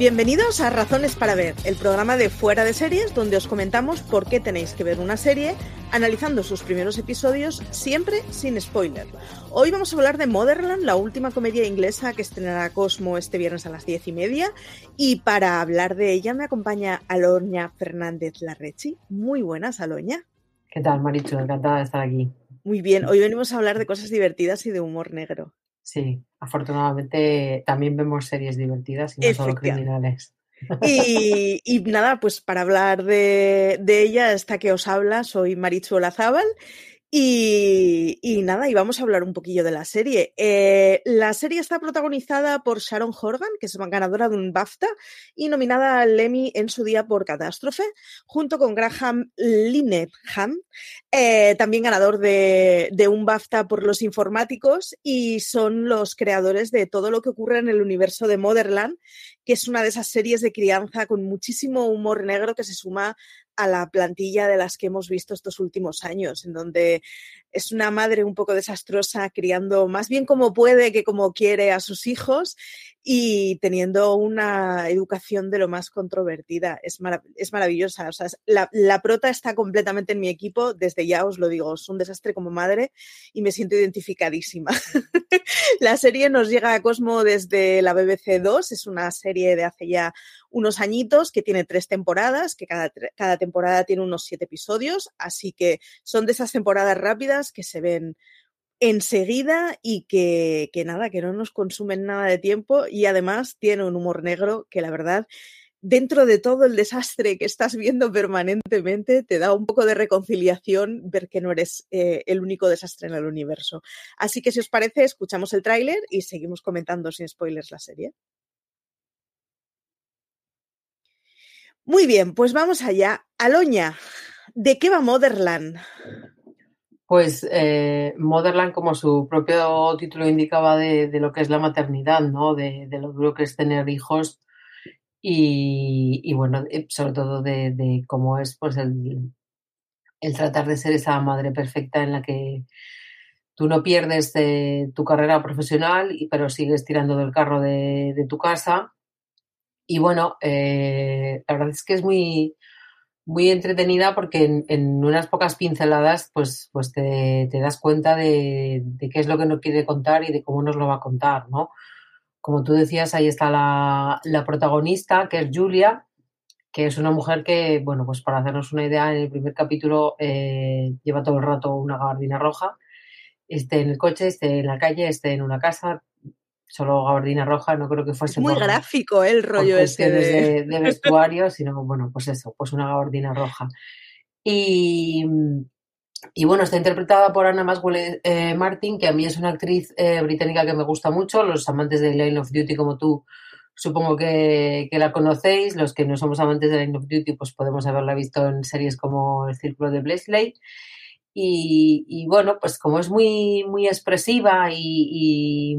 Bienvenidos a Razones para Ver, el programa de Fuera de Series, donde os comentamos por qué tenéis que ver una serie, analizando sus primeros episodios, siempre sin spoiler. Hoy vamos a hablar de Motherland, la última comedia inglesa que estrenará Cosmo este viernes a las diez y media. Y para hablar de ella me acompaña Aloña Fernández Larrechi. Muy buenas, Aloña. ¿Qué tal, Marichu? Encantada de estar aquí. Muy bien, hoy venimos a hablar de cosas divertidas y de humor negro. Sí, afortunadamente también vemos series divertidas y no solo criminales. Y, y, nada, pues para hablar de, de, ella, esta que os habla, soy Marichu Olazábal y, nada, y vamos a hablar un poquillo de la serie. Eh, la serie está protagonizada por Sharon Horgan, que es ganadora de un BAFTA y nominada al Emmy en su día por Catástrofe, junto con Graham Linehan, eh, también ganador de, de, un BAFTA por Los Informáticos, y son los creadores de todo lo que ocurre en el universo de Motherland, que es una de esas series de crianza con muchísimo humor negro que se suma a la plantilla de las que hemos visto estos últimos años, en donde es una madre un poco desastrosa criando más bien como puede que como quiere a sus hijos y teniendo una educación de lo más controvertida. Es, es maravillosa. O sea, la, la, prota está completamente en mi equipo, desde ya os lo digo, es un desastre como madre y me siento identificadísima. la serie nos llega a Cosmo desde la BBC 2, es una serie de hace ya unos añitos que tiene tres temporadas, que cada, cada temporada tiene unos siete episodios, así que son de esas temporadas rápidas que se ven enseguida y que, que, nada, que no nos consumen nada de tiempo y además tiene un humor negro que la verdad, dentro de todo el desastre que estás viendo permanentemente, te da un poco de reconciliación ver que no eres eh, el único desastre en el universo. Así que si os parece, escuchamos el tráiler y seguimos comentando sin spoilers la serie. Muy bien, pues vamos allá. Aloña, ¿de qué va Motherland? Pues eh, Motherland, como su propio título indicaba, de, de, lo que es la maternidad, ¿no? De, lo duro que es tener hijos y, bueno, eh, sobre todo de, cómo es pues el, el tratar de ser esa madre perfecta en la que tú no pierdes tu carrera profesional, pero sigues tirando del carro de, de tu casa. Y bueno, eh, la verdad es que es muy, muy entretenida porque en, unas pocas pinceladas pues, pues te, das cuenta de, qué es lo que nos quiere contar y de cómo nos lo va a contar, ¿no? Como tú decías, ahí está la, la protagonista, que es Julia, que es una mujer que, bueno, pues para hacernos una idea, en el primer capítulo eh, lleva todo el rato una gabardina roja, esté en el coche, esté en la calle, esté en una casa, solo gabardina roja, no creo que fuese muy por, gráfico ¿eh? el rollo ese de... de... vestuario, sino bueno, pues eso, pues una gabardina roja. Y, y bueno, está interpretada por Anna Maswell eh, Martin, que a mí es una actriz eh, británica que me gusta mucho. Los amantes de Line of Duty como tú supongo que, la conocéis. Los que no somos amantes de Line of Duty, pues podemos haberla visto en series como El Círculo de Blesley. Y, y bueno, pues como es muy, muy expresiva y, y,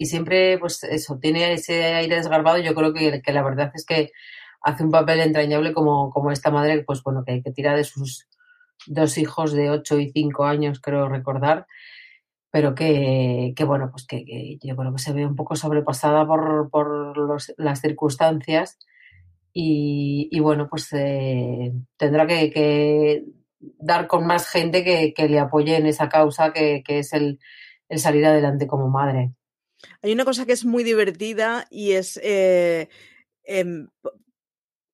siempre, pues eso, tiene ese aire desgarbado, yo creo que, que, la verdad es que hace un papel entrañable como, como esta madre, pues bueno, que, que tira de sus dos hijos de 8 y 5 años, creo recordar, pero que, que bueno, pues que, yo creo que se ve un poco sobrepasada por, por los, las circunstancias y, y bueno, pues eh, tendrá que, que, dar con más gente que, que, le apoye en esa causa que, es el, salir adelante como madre. Hay una cosa que es muy divertida y es eh, eh,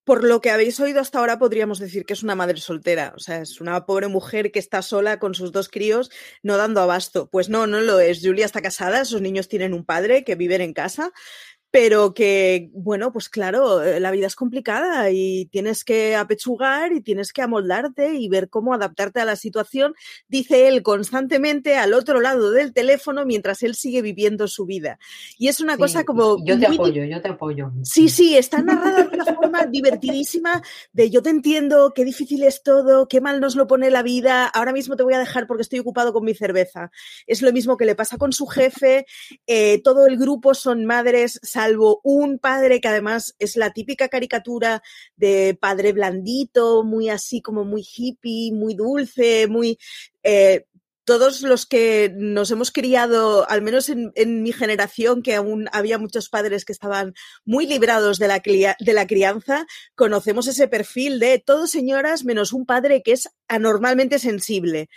por lo que habéis oído hasta ahora, podríamos decir que es una madre soltera. O sea, es una pobre mujer que está sola con sus dos críos, no dando abasto. Pues no, no lo es. Julia está casada, esos niños tienen un padre que viven en casa pero que, bueno, pues claro, eh, la vida es complicada y tienes que apechugar y tienes que amoldarte y ver cómo adaptarte a la situación, dice él constantemente al otro lado del teléfono mientras él sigue viviendo su vida. Y es una cosa como... Yo te apoyo, yo te apoyo. Sí, sí, está narrada de una forma divertidísima de yo te entiendo, qué difícil es todo, qué mal nos lo pone la vida, ahora mismo te voy a dejar porque estoy ocupado con mi cerveza. Es lo mismo que le pasa con su jefe, eh, todo el grupo son madres, salvo un padre que además es la típica caricatura de padre blandito, muy así como muy hippie, muy dulce, muy... Eh, todos los que nos hemos criado, al menos en, mi generación, que aún había muchos padres que estaban muy librados de la, de la crianza, conocemos ese perfil de todos señoras menos un padre que es anormalmente sensible.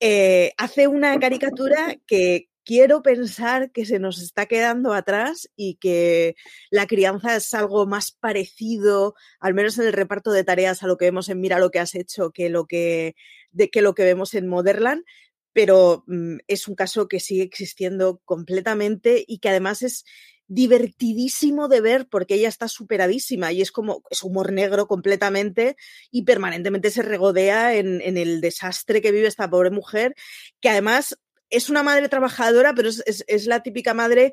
Eh, hace una caricatura que quiero pensar que se nos está quedando atrás y que la crianza es algo más parecido, al menos en el reparto de tareas, a lo que vemos en Mira lo que has hecho que lo que, de, que, lo que vemos en Motherland. Pero mm, es un caso que sigue existiendo completamente y que además es divertidísimo de ver porque ella está superadísima y es como, es humor negro completamente y permanentemente se regodea en, en, el desastre que vive esta pobre mujer, que además es una madre trabajadora, pero es, la típica madre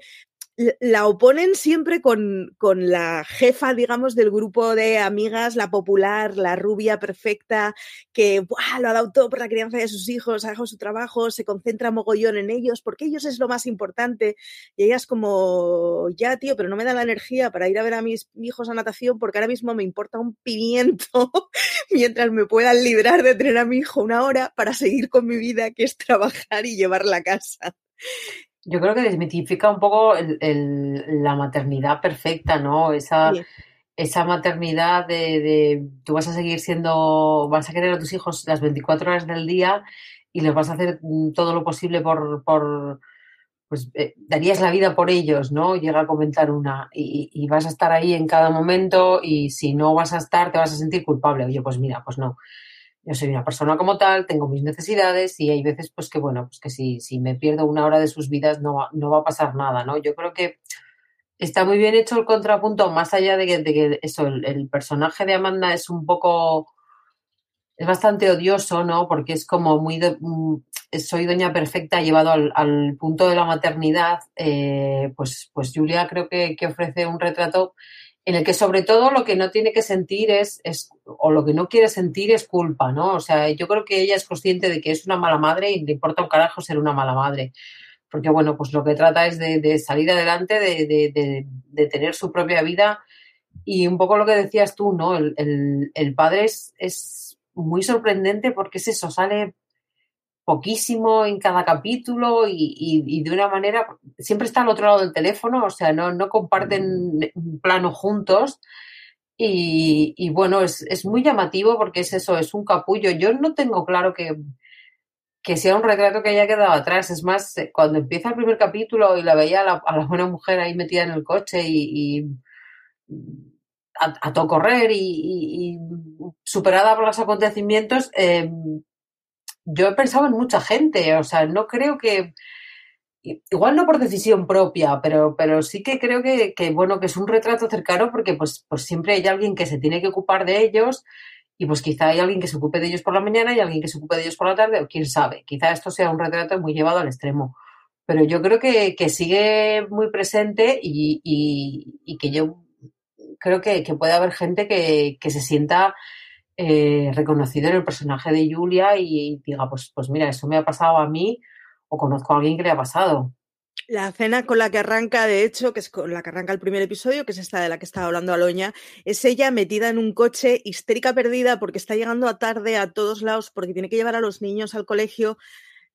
la oponen siempre con, con, la jefa, digamos, del grupo de amigas, la popular, la rubia perfecta, que lo ha dado todo por la crianza de sus hijos, ha dejado su trabajo, se concentra mogollón en ellos, porque ellos es lo más importante. Y ella es como, ya, tío, pero no me da la energía para ir a ver a mis hijos a natación, porque ahora mismo me importa un pimiento mientras me puedan librar de tener a mi hijo una hora para seguir con mi vida, que es trabajar y llevar la casa. Yo creo que desmitifica un poco la maternidad perfecta, ¿no? Esa, esa maternidad de, tú vas a seguir siendo, vas a querer a tus hijos las 24 horas del día y les vas a hacer todo lo posible por, por pues eh, darías la vida por ellos, ¿no? Llega a comentar una y, y, vas a estar ahí en cada momento y si no vas a estar te vas a sentir culpable. Oye, pues mira, pues no yo soy una persona como tal, tengo mis necesidades y hay veces pues que bueno, pues que si, si me pierdo una hora de sus vidas no, no va a pasar nada, ¿no? Yo creo que está muy bien hecho el contrapunto, más allá de que, eso, el, personaje de Amanda es un poco, es bastante odioso, ¿no? Porque es como muy, mm, soy doña perfecta llevado al, punto de la maternidad, eh, pues, pues Julia creo que, que ofrece un retrato en el que sobre todo lo que no tiene que sentir es, es, o lo que no quiere sentir es culpa, ¿no? O sea, yo creo que ella es consciente de que es una mala madre y le importa un carajo ser una mala madre. Porque, bueno, pues lo que trata es de, salir adelante, de, tener su propia vida. Y un poco lo que decías tú, ¿no? El, el padre es, es muy sorprendente porque es eso, sale poquísimo en cada capítulo y, de una manera, siempre está al otro lado del teléfono, o sea, no, no comparten un plano juntos. Y, bueno, es, es, muy llamativo porque es eso, es un capullo. Yo no tengo claro que, que sea un retrato que haya quedado atrás. Es más, eh, cuando empieza el primer capítulo y la veía a la, buena mujer ahí metida en el coche y, a, todo correr y, superada por los acontecimientos, eh, yo he pensado en mucha gente, o sea, no creo que, igual no por decisión propia, pero, pero sí que creo que, bueno, que es un retrato cercano porque pues, pues siempre hay alguien que se tiene que ocupar de ellos y pues quizá hay alguien que se ocupe de ellos por la mañana y alguien que se ocupe de ellos por la tarde, o quién sabe, quizá esto sea un retrato muy llevado al extremo. pero yo creo que, sigue muy presente y, que yo creo que, puede haber gente que, se sienta eh, reconocido en el personaje de Julia y, diga, pues, pues mira, eso me ha pasado a mí o conozco a alguien que le ha pasado. La cena con la que arranca, de hecho, que es con la que arranca el primer episodio, que es esta de la que estaba hablando Aloña, es ella metida en un coche, histérica perdida, porque está llegando a tarde a todos lados, porque tiene que llevar a los niños al colegio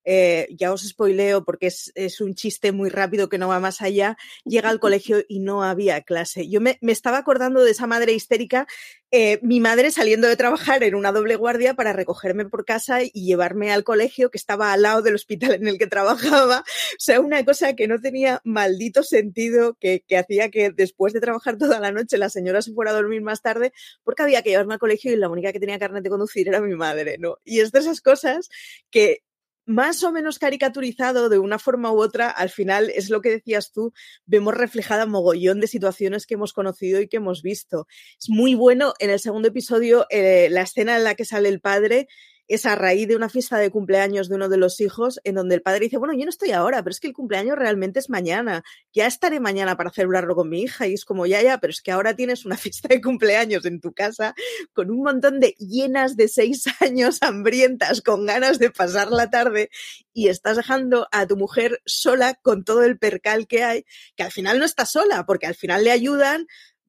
eh, ya os spoileo porque es, un chiste muy rápido que no va más allá, llega al colegio y no había clase. Yo me, estaba acordando de esa madre histérica, eh, mi madre saliendo de trabajar en una doble guardia para recogerme por casa y llevarme al colegio que estaba al lado del hospital en el que trabajaba. O sea, una cosa que no tenía maldito sentido, que, que hacía que después de trabajar toda la noche la señora se fuera a dormir más tarde porque había que llevarme al colegio y la única que tenía carnet de conducir era mi madre, ¿no? Y es de esas cosas que más o menos caricaturizado de una forma u otra, al final es lo que decías tú, vemos reflejada mogollón de situaciones que hemos conocido y que hemos visto. Es muy bueno en el segundo episodio eh, la escena en la que sale el padre es a raíz de una fiesta de cumpleaños de uno de los hijos en donde el padre dice, bueno, yo no estoy ahora, pero es que el cumpleaños realmente es mañana, ya estaré mañana para celebrarlo con mi hija y es como, ya, ya, pero es que ahora tienes una fiesta de cumpleaños en tu casa con un montón de llenas de seis años hambrientas con ganas de pasar la tarde y estás dejando a tu mujer sola con todo el percal que hay, que al final no está sola, porque al final le ayudan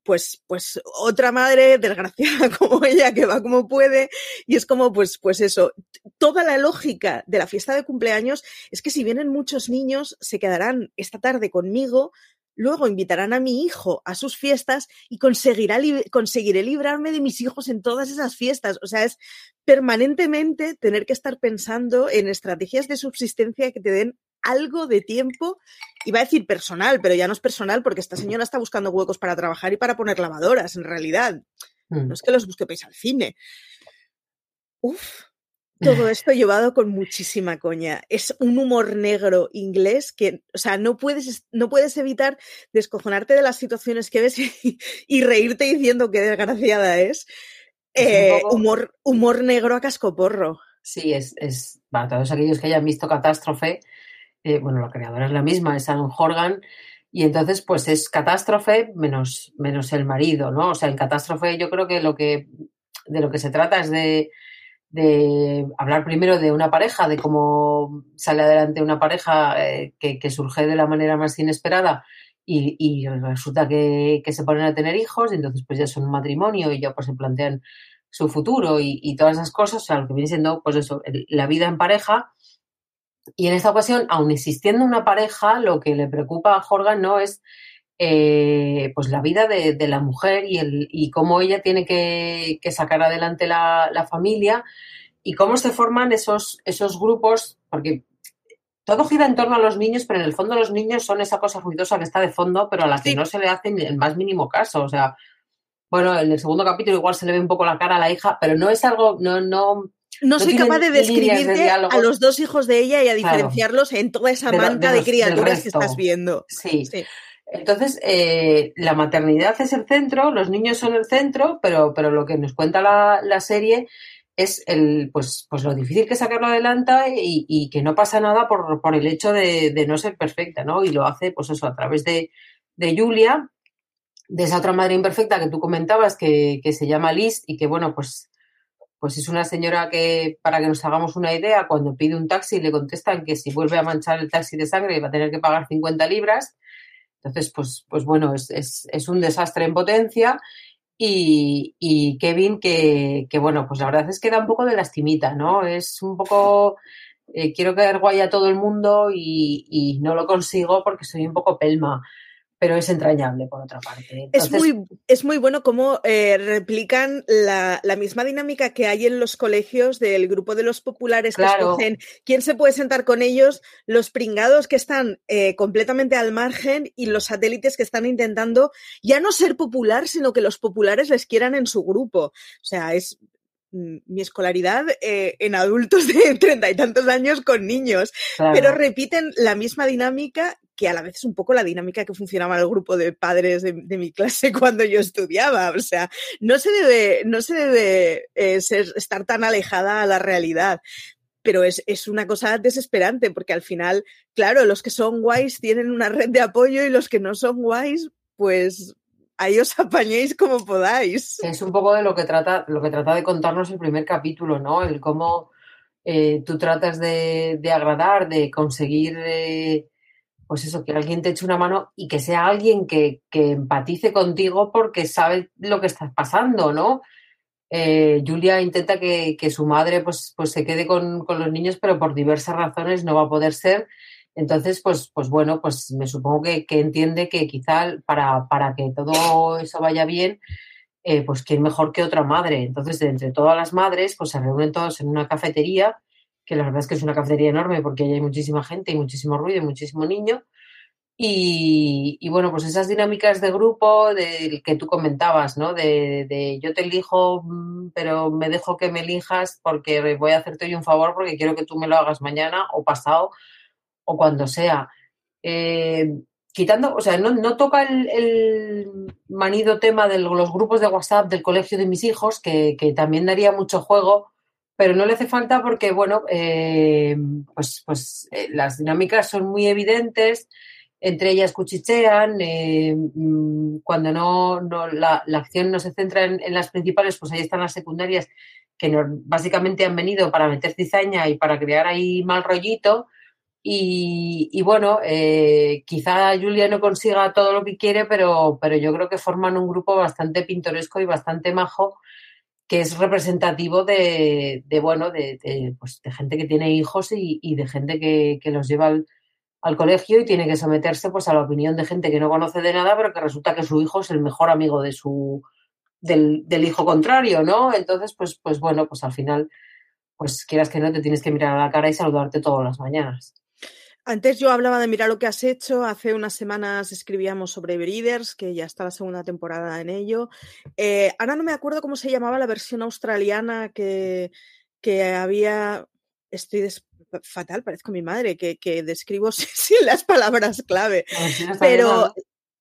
pues, pues otra madre desgraciada como ella que va como puede y es como pues, pues eso, toda la lógica de la fiesta de cumpleaños es que si vienen muchos niños se quedarán esta tarde conmigo, luego invitarán a mi hijo a sus fiestas y conseguirá conseguiré librarme de mis hijos en todas esas fiestas. O sea, es permanentemente tener que estar pensando en estrategias de subsistencia que te den algo de tiempo, iba a decir personal, pero ya no es personal porque esta señora está buscando huecos para trabajar y para poner lavadoras, en realidad. No mm. es que los busque para al cine. Uf, todo esto llevado con muchísima coña. Es un humor negro inglés que, o sea, no puedes, no puedes evitar descojonarte de las situaciones que ves y, reírte diciendo que desgraciada es. Eh, humor, humor negro a cascoporro. Sí, es, es para todos aquellos que hayan visto Catástrofe, eh, bueno, la creadora es la misma, es Anne Horgan, y entonces pues es catástrofe menos, menos el marido, ¿no? O sea, en catástrofe yo creo que lo que de lo que se trata es de, hablar primero de una pareja, de cómo sale adelante una pareja eh, que, surge de la manera más inesperada y, resulta que, se ponen a tener hijos y entonces pues ya son un matrimonio y ya pues se plantean su futuro y, todas esas cosas, o sea, lo que viene siendo pues eso, la vida en pareja y en esta ocasión, aun existiendo una pareja, lo que le preocupa a Jorgan no es eh, pues la vida de, la mujer y, el, y cómo ella tiene que, sacar adelante la, familia y cómo se forman esos, esos grupos, porque todo gira en torno a los niños, pero en el fondo los niños son esa cosa ruidosa que está de fondo, pero a la que no se le hace el más mínimo caso. O sea, bueno, en el segundo capítulo igual se le ve un poco la cara a la hija, pero no es algo, no, no, no, soy capaz de describirte a los dos hijos de ella y a diferenciarlos en toda esa manta de, criaturas que estás viendo. Sí. Entonces, eh, la maternidad es el centro, los niños son el centro, pero, pero lo que nos cuenta la, serie es el, pues, pues lo difícil que sacarlo adelante y, que no pasa nada por, por el hecho de, no ser perfecta, ¿no? Y lo hace, pues eso, a través de, de Julia, de esa otra madre imperfecta que tú comentabas, que, que se llama Liz y que, bueno, pues pues es una señora que, para que nos hagamos una idea, cuando pide un taxi le contestan que si vuelve a manchar el taxi de sangre va a tener que pagar 50 libras. Entonces, pues, pues bueno, es, un desastre en potencia. Y, Kevin, que, bueno, pues la verdad es que da un poco de lastimita, ¿no? Es un poco, eh, quiero quedar guay a todo el mundo y, y no lo consigo porque soy un poco pelma pero es entrañable por otra parte. es, muy, es muy bueno cómo eh, replican la, misma dinámica que hay en los colegios del grupo de los populares que escogen quién se puede sentar con ellos, los pringados que están eh, completamente al margen y los satélites que están intentando ya no ser popular, sino que los populares les quieran en su grupo. O sea, es mi escolaridad eh, en adultos de treinta y tantos años con niños, pero repiten la misma dinámica que a la vez es un poco la dinámica que funcionaba en el grupo de padres de, mi clase cuando yo estudiaba. O sea, no se debe, no se debe eh, estar tan alejada a la realidad. pero es, es, una cosa desesperante porque al final, claro, los que son guays tienen una red de apoyo y los que no son guays, pues ahí os apañéis como podáis. Es un poco de lo que trata, lo que trata de contarnos el primer capítulo, ¿no? El cómo eh, tú tratas de, de, agradar, de conseguir, eh, pues eso, que alguien te eche una mano y que sea alguien que, que empatice contigo porque sabe lo que estás pasando, ¿no? Eh, Julia intenta que, que, su madre pues, pues se quede con, con, los niños, pero por diversas razones no va a poder ser. Entonces, pues, pues bueno, pues me supongo que, entiende que quizá para, para, que todo eso vaya bien, eh, pues quién mejor que otra madre. Entonces, de entre todas las madres, pues se reúnen todos en una cafetería, que la verdad es que es una cafetería enorme porque hay muchísima gente y muchísimo ruido y muchísimo niño. Y, y, bueno, pues esas dinámicas de grupo de, que tú comentabas, ¿no? De, de, yo te elijo, mm, pero me dejo que me elijas porque voy a hacerte hoy un favor porque quiero que tú me lo hagas mañana o pasado o cuando sea. Eh, quitando, o sea, no, no toca el, el, manido tema de los grupos de WhatsApp del colegio de mis hijos, que, que también daría mucho juego, pero no le hace falta porque, bueno, eh, pues, pues eh, las dinámicas son muy evidentes entre ellas cuchichean, mm, cuando no, no la, la, acción no se centra en, las principales, pues ahí están las secundarias que básicamente han venido para meter cizaña y para crear ahí mal rollito. Y, y bueno, eh, quizá Julia no consiga todo lo que quiere, pero, pero yo creo que forman un grupo bastante pintoresco y bastante majo que es representativo de, de bueno, de, pues, de, gente que tiene hijos y, de gente que, los lleva al, al colegio y tiene que someterse pues a la opinión de gente que no conoce de nada, pero que resulta que su hijo es el mejor amigo de su del, del hijo contrario, ¿no? Entonces, pues, pues bueno, pues al final, pues quieras que no, te tienes que mirar a la cara y saludarte todas las mañanas. Antes yo hablaba de mirar lo que has hecho. Hace unas semanas escribíamos sobre Breeders, que ya está la segunda temporada en ello. Eh, ahora no me acuerdo cómo se llamaba la versión australiana que, que había. Estoy des fatal, parezco mi madre, que, que describo sin las palabras clave. Pero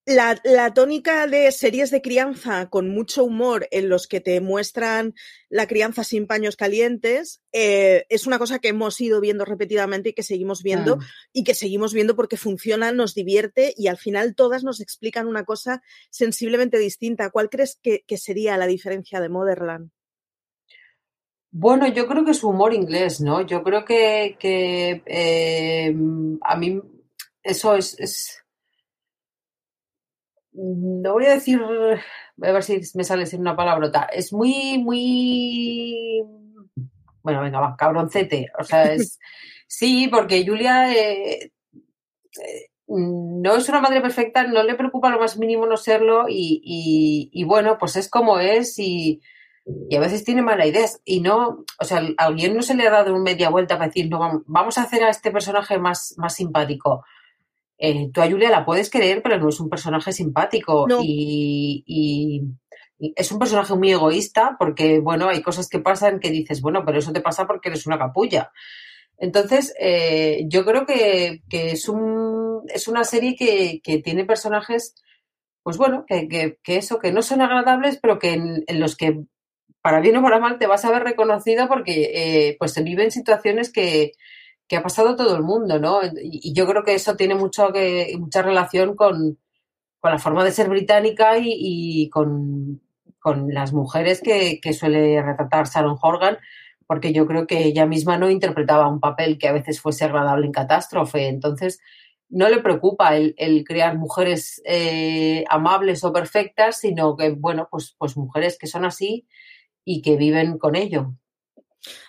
la, la, tónica de series de crianza con mucho humor en los que te muestran la crianza sin paños calientes eh, es una cosa que hemos ido viendo repetidamente y que seguimos viendo y que seguimos viendo porque funciona, nos divierte y al final todas nos explican una cosa sensiblemente distinta. ¿Cuál crees que, que sería la diferencia de Motherland? Bueno, yo creo que es humor inglés, ¿no? Yo creo que, que eh, a mí eso es, es, No voy a decir. A ver si me sale sin una palabrota. Es muy, muy. Bueno, venga, va, cabroncete. O sea, es. sí, porque Julia. Eh, eh, no es una madre perfecta, no le preocupa lo más mínimo no serlo y, y, y bueno, pues es como es y, y a veces tiene malas ideas y no, o sea, a alguien no se le ha dado un media vuelta para decir, no, vamos a hacer a este personaje más, más simpático. Eh, tú a Julia la puedes querer, pero no es un personaje simpático no. y, y, y, es un personaje muy egoísta porque, bueno, hay cosas que pasan que dices, bueno, pero eso te pasa porque eres una capulla. Entonces, eh, yo creo que, que, es, un, es una serie que, que tiene personajes, pues bueno, que, que, que, eso, que no son agradables, pero que en, en los que para bien o para mal, te vas a ver reconocido porque eh, pues se viven situaciones que, que, ha pasado todo el mundo, ¿no? Y, yo creo que eso tiene mucho que, mucha relación con, con la forma de ser británica y, y con, con, las mujeres que, que, suele retratar Sharon Horgan, porque yo creo que ella misma no interpretaba un papel que a veces fuese agradable en catástrofe. Entonces, no le preocupa el, el crear mujeres eh, amables o perfectas, sino que, bueno, pues, pues mujeres que son así y que viven con ello.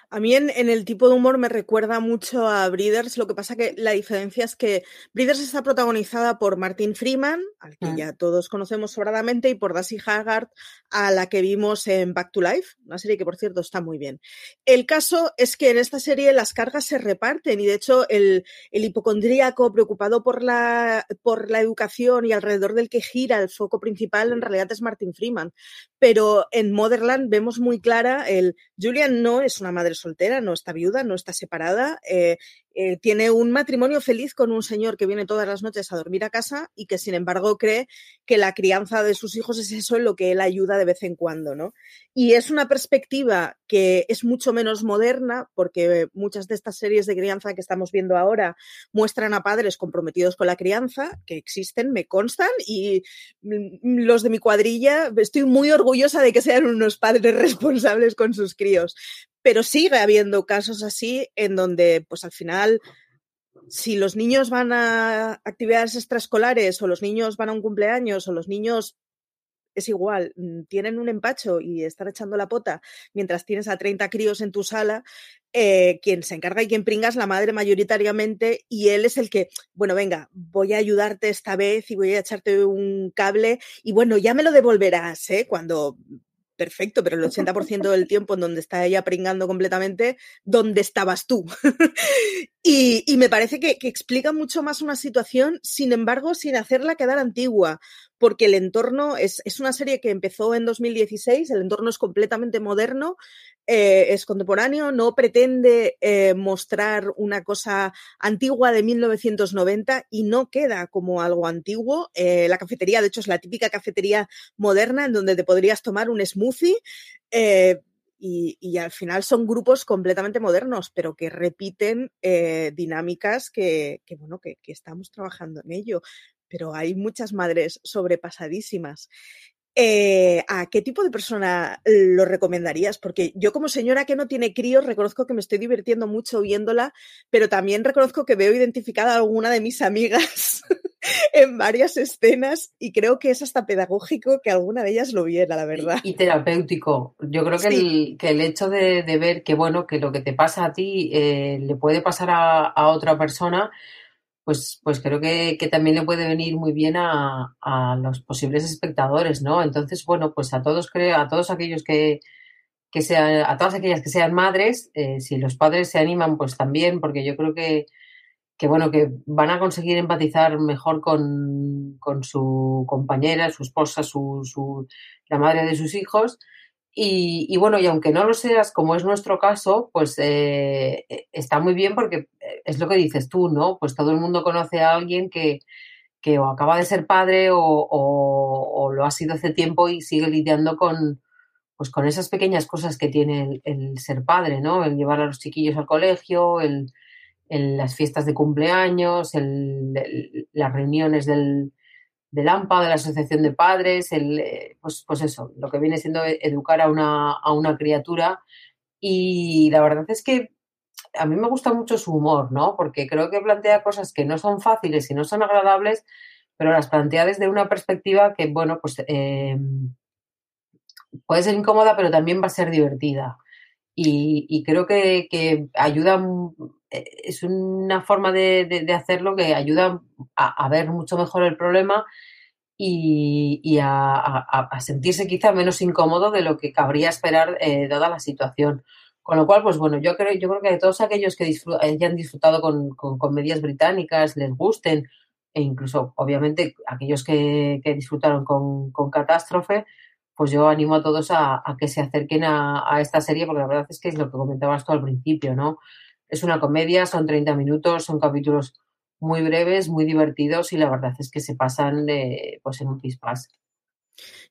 A mí en, en, el tipo de humor me recuerda mucho a Breeders, lo que pasa que la diferencia es que Breeders está protagonizada por Martin Freeman, al que ya todos conocemos sobradamente, y por Darcy Haggard, a la que vimos en Back to Life, una serie que por cierto está muy bien. El caso es que en esta serie las cargas se reparten y de hecho el, el hipocondríaco preocupado por la, por la educación y alrededor del que gira el foco principal en realidad es Martin Freeman. Pero en Motherland vemos muy clara el Julian no es una madre soltera, no está viuda, no está separada. Eh, eh, tiene un matrimonio feliz con un señor que viene todas las noches a dormir a casa y que sin embargo cree que la crianza de sus hijos es eso en lo que él ayuda de vez en cuando, ¿no? Y es una perspectiva que es mucho menos moderna porque muchas de estas series de crianza que estamos viendo ahora muestran a padres comprometidos con la crianza, que existen, me constan, y los de mi cuadrilla, estoy muy orgullosa de que sean unos padres responsables con sus críos pero sigue habiendo casos así en donde, pues al final, si los niños van a actividades extraescolares o los niños van a un cumpleaños o los niños es igual, mm, tienen un empacho y están echando la pota mientras tienes a 30 críos en tu sala, eh, quien se encarga y quien pringa es la madre mayoritariamente y él es el que, bueno, venga, voy a ayudarte esta vez y voy a echarte un cable y bueno, ya me lo devolverás, ¿eh? Cuando perfecto, pero el 80% del tiempo en donde está ella pringando completamente, ¿dónde estabas tú? y, me parece que, explica mucho más una situación, sin embargo, sin hacerla quedar antigua, porque el entorno es, es una serie que empezó en 2016, el entorno es completamente moderno, eh, es contemporáneo, no pretende eh, mostrar una cosa antigua de 1990 y no queda como algo antiguo. Eh, la cafetería, de hecho, es la típica cafetería moderna en donde te podrías tomar un smoothie. Y, al final son grupos completamente modernos, pero que repiten dinámicas que, bueno, que estamos trabajando en ello pero hay muchas madres sobrepasadísimas. Eh, ¿A qué tipo de persona lo recomendarías? Porque yo como señora que no tiene críos reconozco que me estoy divirtiendo mucho viéndola, pero también reconozco que veo identificada a alguna de mis amigas en varias escenas y creo que es hasta pedagógico que alguna de ellas lo viera, la verdad. Y, terapéutico. Yo creo que, sí. el, que el, hecho de, de, ver que, bueno, que lo que te pasa a ti eh, le puede pasar a, a otra persona, pues, pues creo que, que, también le puede venir muy bien a, a, los posibles espectadores, ¿no? Entonces, bueno, pues a todos creo, a todos aquellos que, que sean, a todas aquellas que sean madres, eh, si los padres se animan, pues también, porque yo creo que, que bueno, que van a conseguir empatizar mejor con, con su compañera, su esposa, su, su, la madre de sus hijos y, y, bueno, y aunque no lo seas, como es nuestro caso, pues eh, está muy bien porque es lo que dices tú, ¿no? Pues todo el mundo conoce a alguien que, que o acaba de ser padre o, o, o, lo ha sido hace tiempo y sigue lidiando con, pues con esas pequeñas cosas que tiene el, el ser padre, ¿no? El llevar a los chiquillos al colegio, el, el las fiestas de cumpleaños, las reuniones del, del AMPA, de la Asociación de Padres, el, eh, pues, pues eso, lo que viene siendo educar a una, a una criatura. Y la verdad es que a mí me gusta mucho su humor, ¿no? Porque creo que plantea cosas que no son fáciles y no son agradables, pero las plantea desde una perspectiva que, bueno, pues eh, puede ser incómoda, pero también va a ser divertida. Y, creo que, ayuda, es una forma de, de, de hacerlo que ayuda a, a, ver mucho mejor el problema y, a, sentirse quizá menos incómodo de lo que cabría esperar eh, dada la situación. Con lo cual, pues bueno, yo creo, yo creo que todos aquellos que disfr hayan disfrutado con, con, comedias británicas, les gusten, e incluso, obviamente, aquellos que, que disfrutaron con, con Catástrofe, pues yo animo a todos a, que se acerquen a, esta serie, porque la verdad es que es lo que comentabas tú al principio, ¿no? Es una comedia, son 30 minutos, son capítulos muy breves, muy divertidos y la verdad es que se pasan de, pues en un pispás.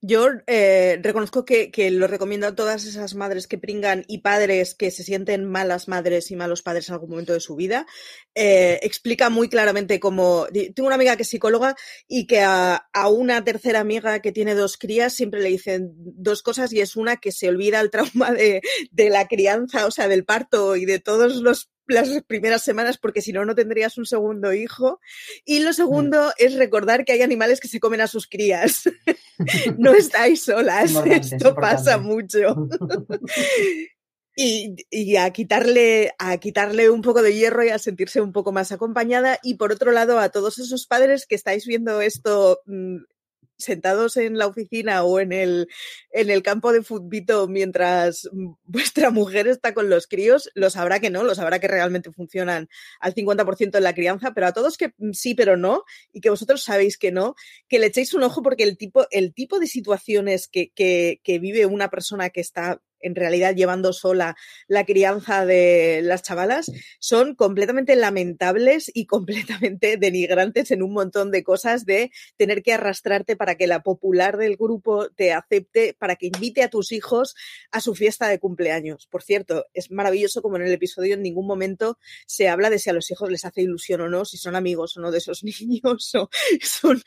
Yo eh, reconozco que, que, lo recomiendo a todas esas madres que pringan y padres que se sienten malas madres y malos padres en algún momento de su vida. Eh, explica muy claramente cómo. Tengo una amiga que es psicóloga y que a, a, una tercera amiga que tiene dos crías siempre le dicen dos cosas y es una que se olvida el trauma de, de la crianza, o sea, del parto y de todos los las primeras semanas porque si no, no tendrías un segundo hijo. Y lo segundo mm. es recordar que hay animales que se comen a sus crías. no estáis solas, esto pasa mucho. y, y, a quitarle a quitarle un poco de hierro y a sentirse un poco más acompañada y por otro lado a todos esos padres que estáis viendo esto mmm, sentados en la oficina o en el, en el campo de futbito mientras vuestra mujer está con los críos, lo sabrá que no, lo sabrá que realmente funcionan al 50% en la crianza, pero a todos que sí, pero no, y que vosotros sabéis que no, que le echéis un ojo porque el tipo, el tipo de situaciones que, que vive una persona que está en realidad llevando sola la crianza de las chavalas, son completamente lamentables y completamente denigrantes en un montón de cosas de tener que arrastrarte para que la popular del grupo te acepte, para que invite a tus hijos a su fiesta de cumpleaños. Por cierto, es maravilloso como en el episodio en ningún momento se habla de si a los hijos les hace ilusión o no, si son amigos o no de esos niños, o son,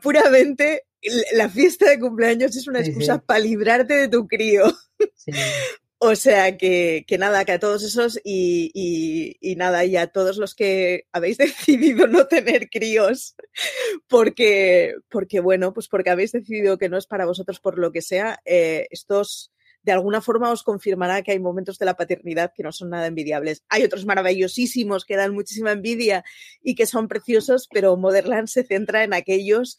puramente la fiesta de cumpleaños es una excusa para librarte de tu crío. o sea que, que, nada, que a todos esos y, y, y, nada, y a todos los que habéis decidido no tener críos, porque, porque bueno, pues porque habéis decidido que no es para vosotros por lo que sea, eh, estos de alguna forma os confirmará que hay momentos de la paternidad que no son nada envidiables. Hay otros maravillosísimos que dan muchísima envidia y que son preciosos, pero Motherland se centra en aquellos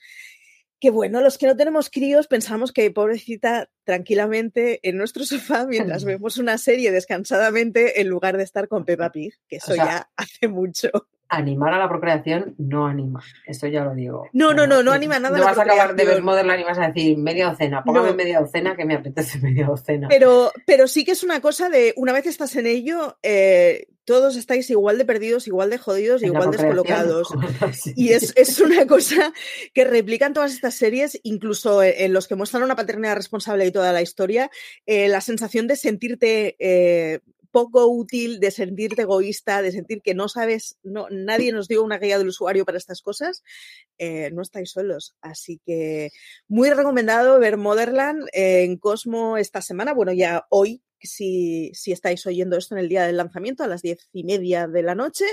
que bueno, los que no tenemos críos pensamos que pobrecita tranquilamente en nuestro sofá mientras vemos una serie descansadamente en lugar de estar con Peppa Pig, que eso ya hace mucho. Animar a la procreación no anima, eso ya lo digo. No, no, no, no, anima nada. No vas a acabar de ver Modern y vas a decir media docena, póngame media docena que me apetece media docena. Pero, pero sí que es una cosa de, una vez estás en ello, eh, todos estáis igual de perdidos, igual de jodidos, igual descolocados. Y es, es, una cosa que replican todas estas series, incluso en los que muestran una paternidad responsable y toda la historia, eh, la sensación de sentirte eh, poco útil, de sentirte egoísta, de sentir que no sabes, no, nadie nos dio una guía del usuario para estas cosas, eh, no estáis solos. Así que muy recomendado ver Motherland en Cosmo esta semana, bueno, ya hoy si, si, estáis oyendo esto en el día del lanzamiento, a las diez y media de la noche.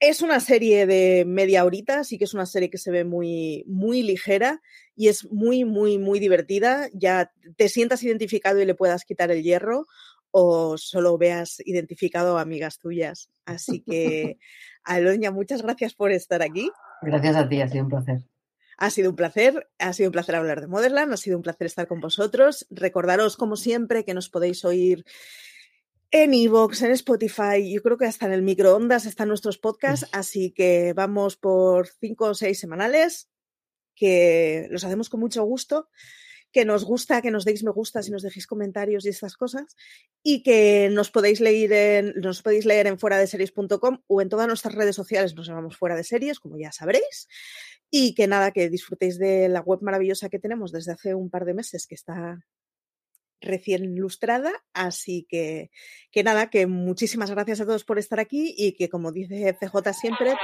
Es una serie de media horita, así que es una serie que se ve muy, muy ligera y es muy, muy, muy divertida. Ya te sientas identificado y le puedas quitar el hierro o solo veas identificado a amigas tuyas. Así que, Aloña, muchas gracias por estar aquí. Gracias a ti, ha sido un placer. Ha sido un placer, ha sido un placer hablar de Motherland, ha sido un placer estar con vosotros. Recordaros, como siempre, que nos podéis oír en Evox, en Spotify, yo creo que hasta en el microondas están nuestros podcasts, así que vamos por cinco o seis semanales, que los hacemos con mucho gusto, que nos gusta que nos deis me gusta si nos dejéis comentarios y estas cosas, y que nos podéis leer en, nos podéis leer en fuera de series.com o en todas nuestras redes sociales nos llamamos fuera de series, como ya sabréis. Y que nada, que disfrutéis de la web maravillosa que tenemos desde hace un par de meses, que está recién ilustrada. Así que, que nada, que muchísimas gracias a todos por estar aquí y que, como dice CJ siempre.